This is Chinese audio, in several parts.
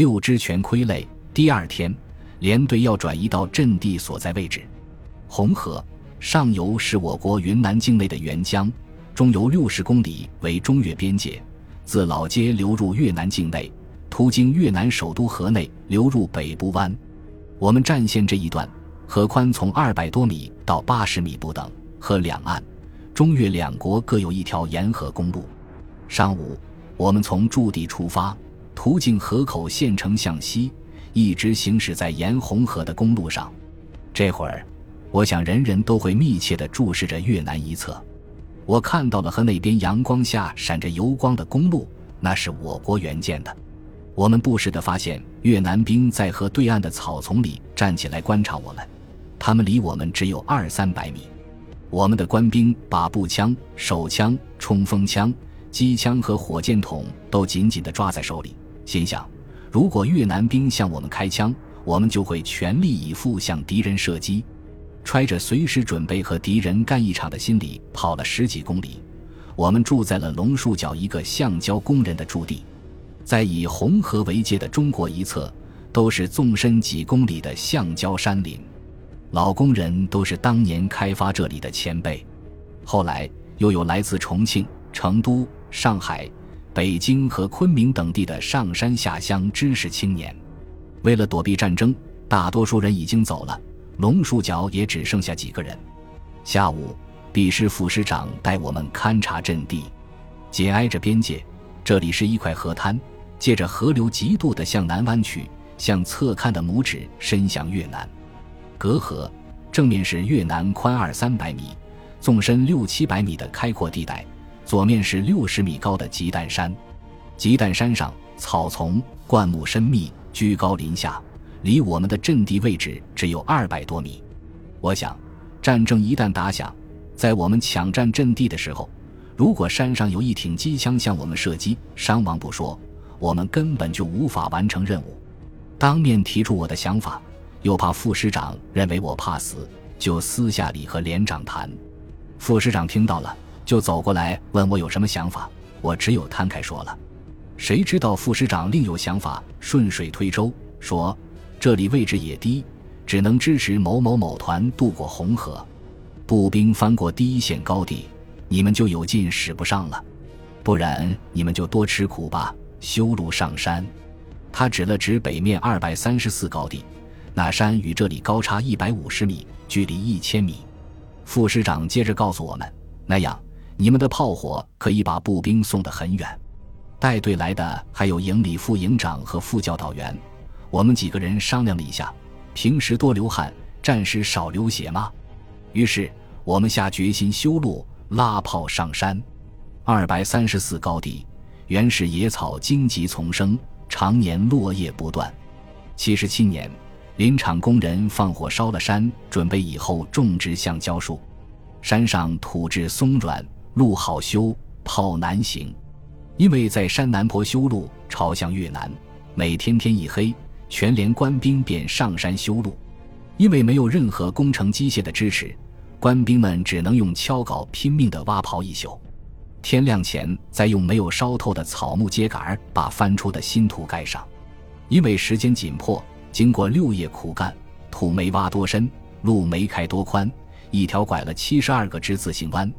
六支全傀儡。第二天，连队要转移到阵地所在位置。红河上游是我国云南境内的沅江，中游六十公里为中越边界，自老街流入越南境内，途经越南首都河内，流入北部湾。我们战线这一段，河宽从二百多米到八十米不等，河两岸，中越两国各有一条沿河公路。上午，我们从驻地出发，途径河口县城向西，一直行驶在沿红河的公路上。这会儿，我想人人都会密切地注视着越南一侧。我看到了河那边阳光下闪着油光的公路，那是我国援建的。我们不时地发现越南兵在河对岸的草丛里站起来观察我们，他们离我们只有二三百米。我们的官兵把步枪、手枪、冲锋枪。机枪和火箭筒都紧紧地抓在手里，心想：如果越南兵向我们开枪，我们就会全力以赴向敌人射击。揣着随时准备和敌人干一场的心理，跑了十几公里，我们住在了龙树角一个橡胶工人的驻地。在以红河为界的中国一侧，都是纵深几公里的橡胶山林，老工人都是当年开发这里的前辈。后来又有来自重庆、成都。上海、北京和昆明等地的上山下乡知识青年，为了躲避战争，大多数人已经走了，龙树角也只剩下几个人。下午，毕师副师长带我们勘察阵地，紧挨着边界，这里是一块河滩，借着河流极度的向南弯曲，向侧看的拇指伸向越南。隔河正面是越南宽二三百米、纵深六七百米的开阔地带。左面是六十米高的鸡蛋山，鸡蛋山上草丛灌木深密，居高临下，离我们的阵地位置只有二百多米。我想，战争一旦打响，在我们抢占阵地的时候，如果山上有一挺机枪向我们射击，伤亡不说，我们根本就无法完成任务。当面提出我的想法，又怕副师长认为我怕死，就私下里和连长谈。副师长听到了。就走过来问我有什么想法，我只有摊开说了。谁知道副师长另有想法，顺水推舟说：“这里位置也低，只能支持某某某团渡过红河，步兵翻过第一线高地，你们就有劲使不上了。不然你们就多吃苦吧，修路上山。”他指了指北面二百三十四高地，那山与这里高差一百五十米，距离一千米。副师长接着告诉我们，那样。你们的炮火可以把步兵送得很远。带队来的还有营里副营长和副教导员。我们几个人商量了一下，平时多流汗，战时少流血吗？于是我们下决心修路，拉炮上山。二百三十四高地，原始野草荆棘丛生，常年落叶不断。七十七年，林场工人放火烧了山，准备以后种植橡胶树。山上土质松软。路好修，炮难行，因为在山南坡修路，朝向越南。每天天一黑，全连官兵便上山修路。因为没有任何工程机械的支持，官兵们只能用锹镐拼命地挖刨一宿。天亮前，再用没有烧透的草木秸秆把翻出的新土盖上。因为时间紧迫，经过六夜苦干，土没挖多深，路没开多宽，一条拐了七十二个之字形弯。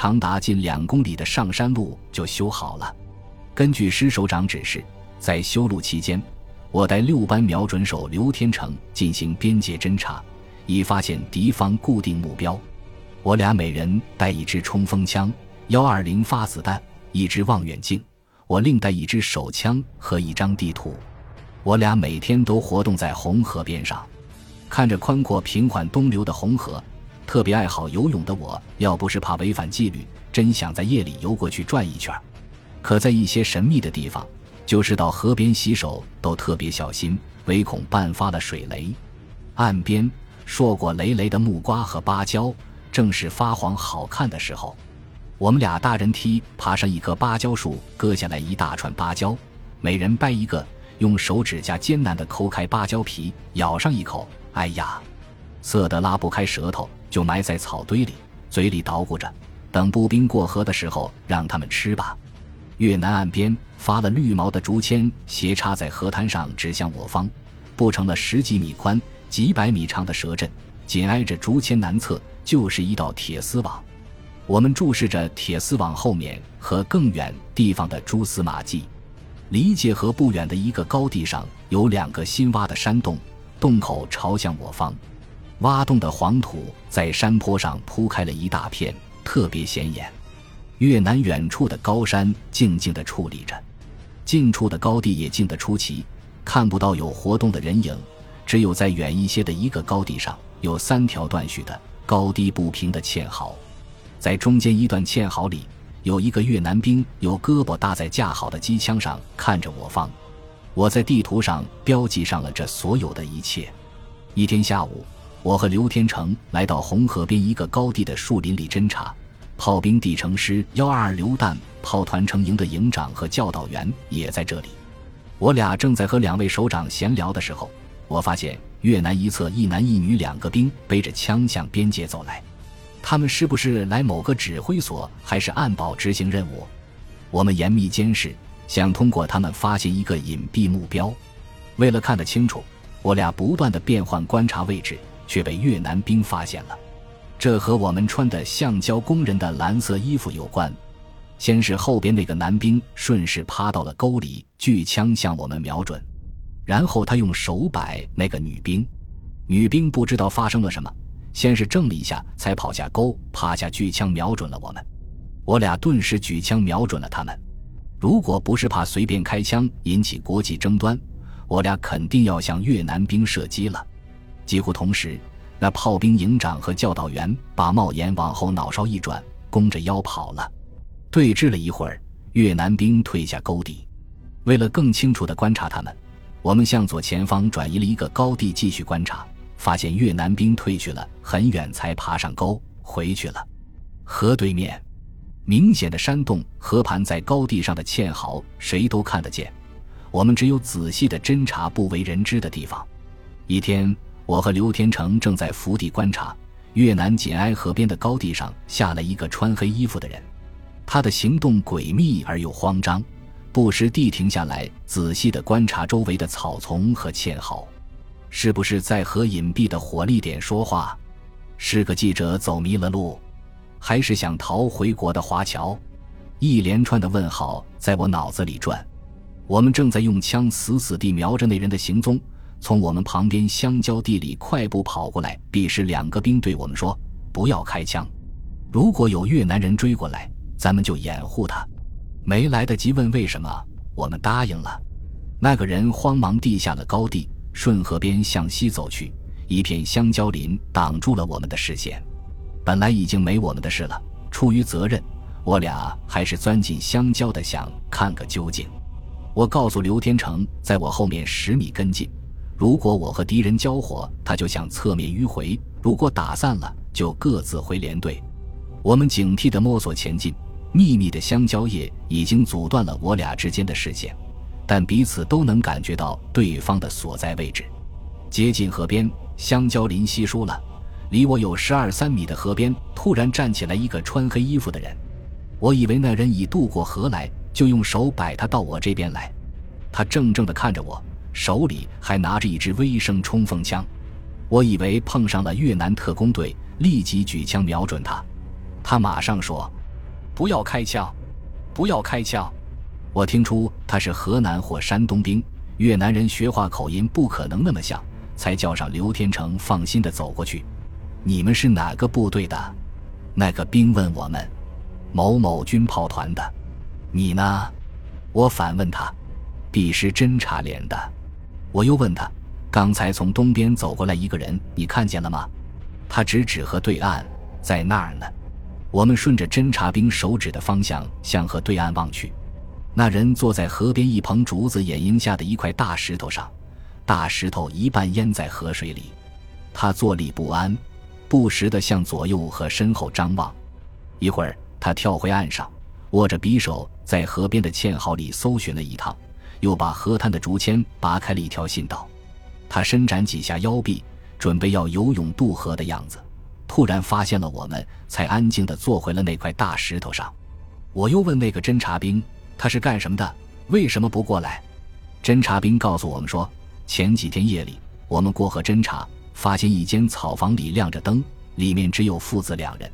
长达近两公里的上山路就修好了。根据师首长指示，在修路期间，我带六班瞄准手刘天成进行边界侦察，以发现敌方固定目标。我俩每人带一支冲锋枪、幺二零发子弹、一支望远镜，我另带一支手枪和一张地图。我俩每天都活动在红河边上，看着宽阔平缓东流的红河。特别爱好游泳的我，要不是怕违反纪律，真想在夜里游过去转一圈。可在一些神秘的地方，就是到河边洗手都特别小心，唯恐绊发了水雷。岸边硕果累累的木瓜和芭蕉，正是发黄好看的时候。我们俩大人梯爬上一棵芭蕉树，割下来一大串芭蕉，每人掰一个，用手指甲艰难地抠开芭蕉皮，咬上一口，哎呀，涩得拉不开舌头。就埋在草堆里，嘴里捣鼓着，等步兵过河的时候让他们吃吧。越南岸边发了绿毛的竹签斜插在河滩上，指向我方，布成了十几米宽、几百米长的蛇阵。紧挨着竹签南侧就是一道铁丝网。我们注视着铁丝网后面和更远地方的蛛丝马迹。离界河不远的一个高地上有两个新挖的山洞，洞口朝向我方。挖洞的黄土在山坡上铺开了一大片，特别显眼。越南远处的高山静静地矗立着，近处的高地也静得出奇，看不到有活动的人影。只有在远一些的一个高地上，有三条断续的高低不平的堑壕，在中间一段堑壕里，有一个越南兵，有胳膊搭在架好的机枪上，看着我方。我在地图上标记上了这所有的一切。一天下午。我和刘天成来到红河边一个高地的树林里侦查，炮兵地城师幺二二榴弹炮团成营的营长和教导员也在这里。我俩正在和两位首长闲聊的时候，我发现越南一侧一男一女两个兵背着枪向边界走来，他们是不是来某个指挥所，还是暗堡执行任务？我们严密监视，想通过他们发现一个隐蔽目标。为了看得清楚，我俩不断的变换观察位置。却被越南兵发现了，这和我们穿的橡胶工人的蓝色衣服有关。先是后边那个男兵顺势趴到了沟里，举枪向我们瞄准，然后他用手摆那个女兵，女兵不知道发生了什么，先是怔了一下，才跑下沟，趴下举枪瞄准了我们。我俩顿时举枪瞄准了他们。如果不是怕随便开枪引起国际争端，我俩肯定要向越南兵射击了。几乎同时，那炮兵营长和教导员把帽檐往后脑勺一转，弓着腰跑了。对峙了一会儿，越南兵退下沟底。为了更清楚地观察他们，我们向左前方转移了一个高地继续观察，发现越南兵退去了很远才爬上沟回去了。河对面，明显的山洞和盘在高地上的堑壕，谁都看得见。我们只有仔细地侦查不为人知的地方。一天。我和刘天成正在伏地观察，越南紧挨河边的高地上下来一个穿黑衣服的人，他的行动诡秘而又慌张，不时地停下来仔细地观察周围的草丛和堑壕，是不是在和隐蔽的火力点说话？是个记者走迷了路，还是想逃回国的华侨？一连串的问号在我脑子里转。我们正在用枪死死地瞄着那人的行踪。从我们旁边香蕉地里快步跑过来，彼时两个兵对我们说：“不要开枪，如果有越南人追过来，咱们就掩护他。”没来得及问为什么，我们答应了。那个人慌忙地下了高地，顺河边向西走去，一片香蕉林挡住了我们的视线。本来已经没我们的事了，出于责任，我俩还是钻进香蕉的想看个究竟。我告诉刘天成，在我后面十米跟进。如果我和敌人交火，他就向侧面迂回；如果打散了，就各自回连队。我们警惕地摸索前进，密密的香蕉叶已经阻断了我俩之间的视线，但彼此都能感觉到对方的所在位置。接近河边，香蕉林稀疏了，离我有十二三米的河边，突然站起来一个穿黑衣服的人。我以为那人已渡过河来，就用手摆他到我这边来。他怔怔地看着我。手里还拿着一支微声冲锋枪，我以为碰上了越南特工队，立即举枪瞄准他。他马上说：“不要开枪，不要开枪。”我听出他是河南或山东兵，越南人学话口音不可能那么像，才叫上刘天成放心的走过去。你们是哪个部队的？那个兵问我们。某某军炮团的。你呢？我反问他。必是侦察连的。我又问他：“刚才从东边走过来一个人，你看见了吗？”他指指河对岸，在那儿呢。我们顺着侦察兵手指的方向向河对岸望去，那人坐在河边一棚竹子掩映下的一块大石头上，大石头一半淹在河水里。他坐立不安，不时地向左右和身后张望。一会儿，他跳回岸上，握着匕首在河边的堑壕里搜寻了一趟。又把河滩的竹签拔开了一条信道，他伸展几下腰臂，准备要游泳渡河的样子。突然发现了我们，才安静地坐回了那块大石头上。我又问那个侦察兵：“他是干什么的？为什么不过来？侦察兵告诉我们说，前几天夜里我们过河侦察，发现一间草房里亮着灯，里面只有父子两人，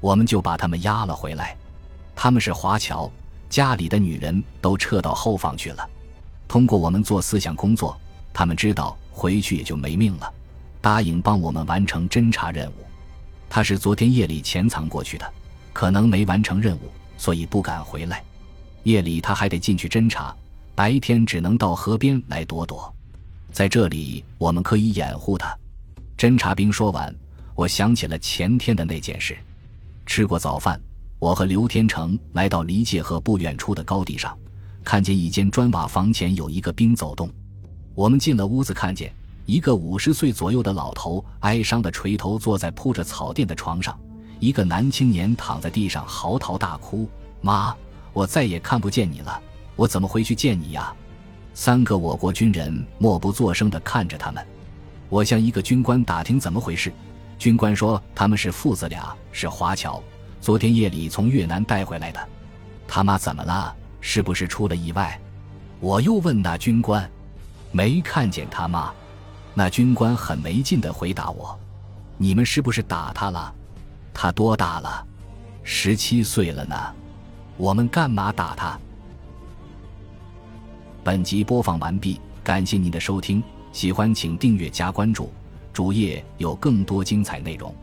我们就把他们押了回来。他们是华侨，家里的女人都撤到后方去了。通过我们做思想工作，他们知道回去也就没命了，答应帮我们完成侦察任务。他是昨天夜里潜藏过去的，可能没完成任务，所以不敢回来。夜里他还得进去侦察，白天只能到河边来躲躲。在这里，我们可以掩护他。侦察兵说完，我想起了前天的那件事。吃过早饭，我和刘天成来到离界河不远处的高地上，看见一间砖瓦房前有一个兵走动。我们进了屋子，看见一个五十岁左右的老头哀伤的垂头坐在铺着草垫的床上，一个男青年躺在地上嚎啕大哭：“妈！”我再也看不见你了，我怎么回去见你呀？三个我国军人默不作声地看着他们。我向一个军官打听怎么回事，军官说他们是父子俩，是华侨，昨天夜里从越南带回来的。他妈怎么了？是不是出了意外？我又问那军官，没看见他妈。那军官很没劲的回答我：“你们是不是打他了？他多大了？十七岁了呢。”我们干嘛打他？本集播放完毕，感谢您的收听，喜欢请订阅加关注，主页有更多精彩内容。